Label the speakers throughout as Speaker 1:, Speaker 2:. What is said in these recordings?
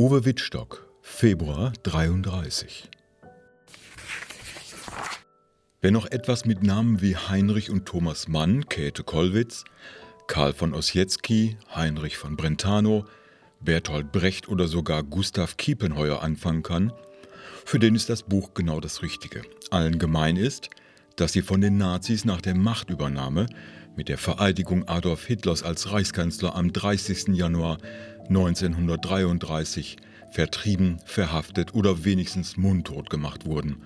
Speaker 1: Uwe Wittstock, Februar 33. Wer noch etwas mit Namen wie Heinrich und Thomas Mann, Käthe Kollwitz, Karl von Ossietzky, Heinrich von Brentano, Bertolt Brecht oder sogar Gustav Kiepenheuer anfangen kann, für den ist das Buch genau das Richtige. Allen gemein ist, dass sie von den Nazis nach der Machtübernahme mit der Vereidigung Adolf Hitlers als Reichskanzler am 30. Januar 1933 vertrieben, verhaftet oder wenigstens mundtot gemacht wurden.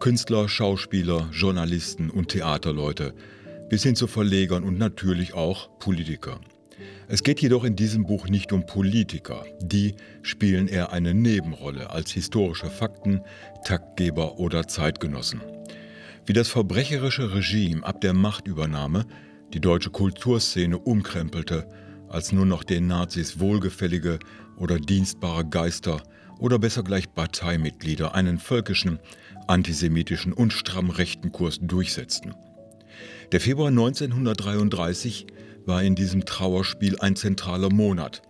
Speaker 1: Künstler, Schauspieler, Journalisten und Theaterleute, bis hin zu Verlegern und natürlich auch Politiker. Es geht jedoch in diesem Buch nicht um Politiker. Die spielen eher eine Nebenrolle als historische Fakten, Taktgeber oder Zeitgenossen. Wie das verbrecherische Regime ab der Machtübernahme die deutsche Kulturszene umkrempelte, als nur noch den Nazis wohlgefällige oder dienstbare Geister oder besser gleich Parteimitglieder einen völkischen, antisemitischen und stramm rechten Kurs durchsetzten. Der Februar 1933 war in diesem Trauerspiel ein zentraler Monat.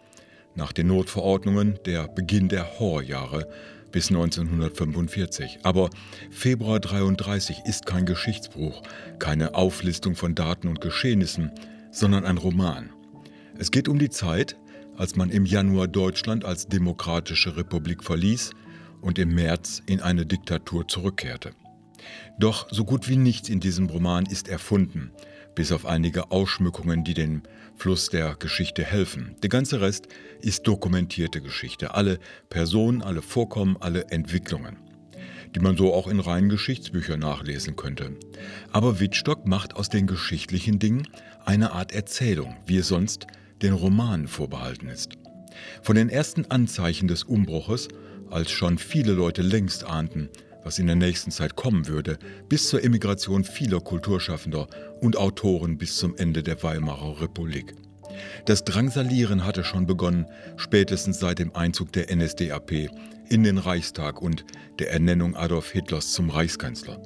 Speaker 1: Nach den Notverordnungen der Beginn der Horrorjahre bis 1945. Aber Februar 33 ist kein Geschichtsbruch, keine Auflistung von Daten und Geschehnissen, sondern ein Roman. Es geht um die Zeit, als man im Januar Deutschland als demokratische Republik verließ und im März in eine Diktatur zurückkehrte. Doch so gut wie nichts in diesem Roman ist erfunden bis auf einige Ausschmückungen, die dem Fluss der Geschichte helfen. Der ganze Rest ist dokumentierte Geschichte, alle Personen, alle Vorkommen, alle Entwicklungen, die man so auch in reinen Geschichtsbüchern nachlesen könnte. Aber Wittstock macht aus den geschichtlichen Dingen eine Art Erzählung, wie es sonst den Romanen vorbehalten ist. Von den ersten Anzeichen des Umbruches, als schon viele Leute längst ahnten, was in der nächsten Zeit kommen würde, bis zur Emigration vieler Kulturschaffender und Autoren bis zum Ende der Weimarer Republik. Das Drangsalieren hatte schon begonnen, spätestens seit dem Einzug der NSDAP in den Reichstag und der Ernennung Adolf Hitlers zum Reichskanzler.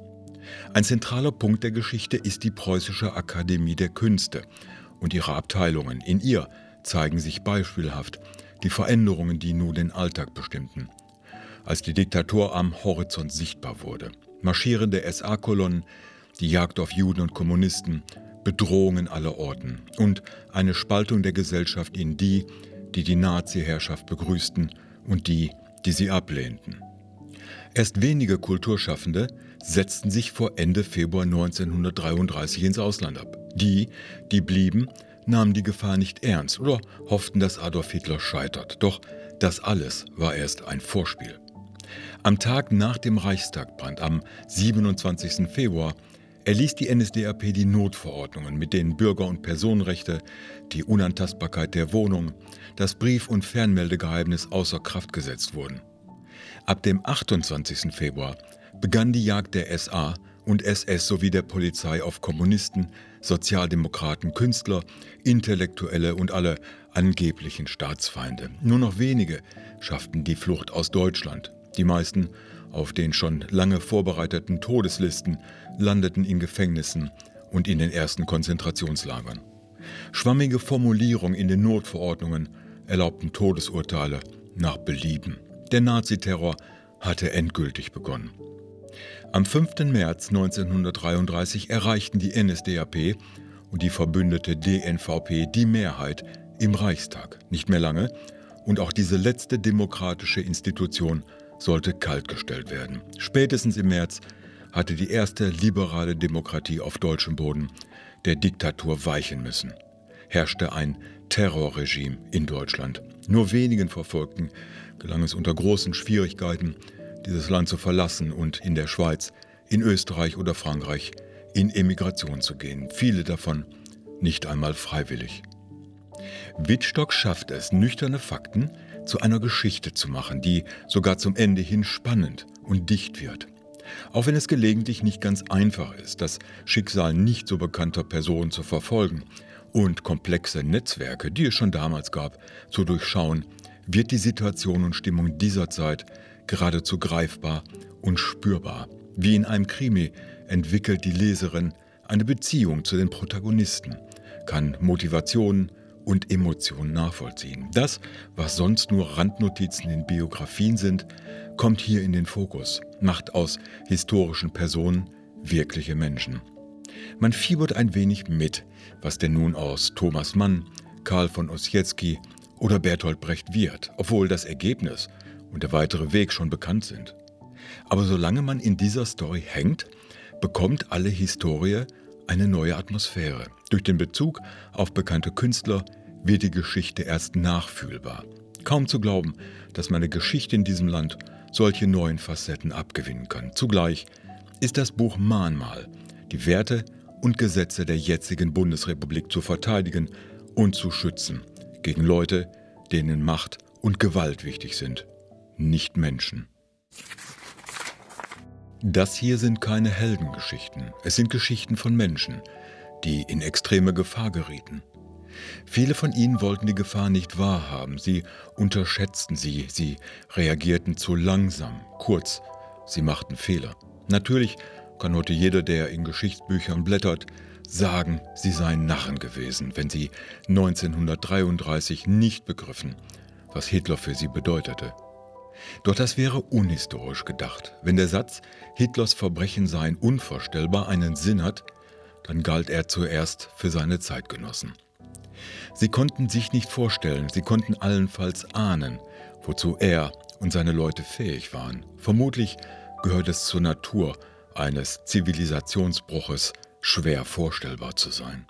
Speaker 1: Ein zentraler Punkt der Geschichte ist die Preußische Akademie der Künste und ihre Abteilungen. In ihr zeigen sich beispielhaft die Veränderungen, die nun den Alltag bestimmten als die Diktatur am Horizont sichtbar wurde. Marschierende SA-Kolonnen, die Jagd auf Juden und Kommunisten, Bedrohungen aller Orten und eine Spaltung der Gesellschaft in die, die die Nazi-Herrschaft begrüßten und die, die sie ablehnten. Erst wenige Kulturschaffende setzten sich vor Ende Februar 1933 ins Ausland ab. Die, die blieben, nahmen die Gefahr nicht ernst oder hofften, dass Adolf Hitler scheitert. Doch das alles war erst ein Vorspiel. Am Tag nach dem Reichstagbrand, am 27. Februar, erließ die NSDAP die Notverordnungen, mit denen Bürger- und Personenrechte, die Unantastbarkeit der Wohnung, das Brief- und Fernmeldegeheimnis außer Kraft gesetzt wurden. Ab dem 28. Februar begann die Jagd der SA und SS sowie der Polizei auf Kommunisten, Sozialdemokraten, Künstler, Intellektuelle und alle angeblichen Staatsfeinde. Nur noch wenige schafften die Flucht aus Deutschland. Die meisten auf den schon lange vorbereiteten Todeslisten landeten in Gefängnissen und in den ersten Konzentrationslagern. Schwammige Formulierungen in den Notverordnungen erlaubten Todesurteile nach Belieben. Der Naziterror hatte endgültig begonnen. Am 5. März 1933 erreichten die NSDAP und die verbündete DNVP die Mehrheit im Reichstag. Nicht mehr lange und auch diese letzte demokratische Institution sollte kaltgestellt werden. Spätestens im März hatte die erste liberale Demokratie auf deutschem Boden der Diktatur weichen müssen. Herrschte ein Terrorregime in Deutschland. Nur wenigen Verfolgten gelang es unter großen Schwierigkeiten, dieses Land zu verlassen und in der Schweiz, in Österreich oder Frankreich in Emigration zu gehen. Viele davon nicht einmal freiwillig. Wittstock schafft es, nüchterne Fakten zu einer Geschichte zu machen, die sogar zum Ende hin spannend und dicht wird. Auch wenn es gelegentlich nicht ganz einfach ist, das Schicksal nicht so bekannter Personen zu verfolgen und komplexe Netzwerke, die es schon damals gab, zu durchschauen, wird die Situation und Stimmung dieser Zeit geradezu greifbar und spürbar. Wie in einem Krimi entwickelt die Leserin eine Beziehung zu den Protagonisten, kann Motivationen und Emotionen nachvollziehen. Das, was sonst nur Randnotizen in Biografien sind, kommt hier in den Fokus, macht aus historischen Personen wirkliche Menschen. Man fiebert ein wenig mit, was denn nun aus Thomas Mann, Karl von Ossietzky oder Bertolt Brecht wird, obwohl das Ergebnis und der weitere Weg schon bekannt sind. Aber solange man in dieser Story hängt, bekommt alle Historie eine neue Atmosphäre. Durch den Bezug auf bekannte Künstler wird die Geschichte erst nachfühlbar. Kaum zu glauben, dass man eine Geschichte in diesem Land solche neuen Facetten abgewinnen kann. Zugleich ist das Buch Mahnmal, die Werte und Gesetze der jetzigen Bundesrepublik zu verteidigen und zu schützen gegen Leute, denen Macht und Gewalt wichtig sind, nicht Menschen. Das hier sind keine Heldengeschichten, es sind Geschichten von Menschen, die in extreme Gefahr gerieten. Viele von ihnen wollten die Gefahr nicht wahrhaben, sie unterschätzten sie, sie reagierten zu langsam, kurz, sie machten Fehler. Natürlich kann heute jeder, der in Geschichtsbüchern blättert, sagen, sie seien Narren gewesen, wenn sie 1933 nicht begriffen, was Hitler für sie bedeutete. Doch das wäre unhistorisch gedacht. Wenn der Satz, Hitlers Verbrechen seien unvorstellbar, einen Sinn hat, dann galt er zuerst für seine Zeitgenossen. Sie konnten sich nicht vorstellen, sie konnten allenfalls ahnen, wozu er und seine Leute fähig waren. Vermutlich gehört es zur Natur eines Zivilisationsbruches, schwer vorstellbar zu sein.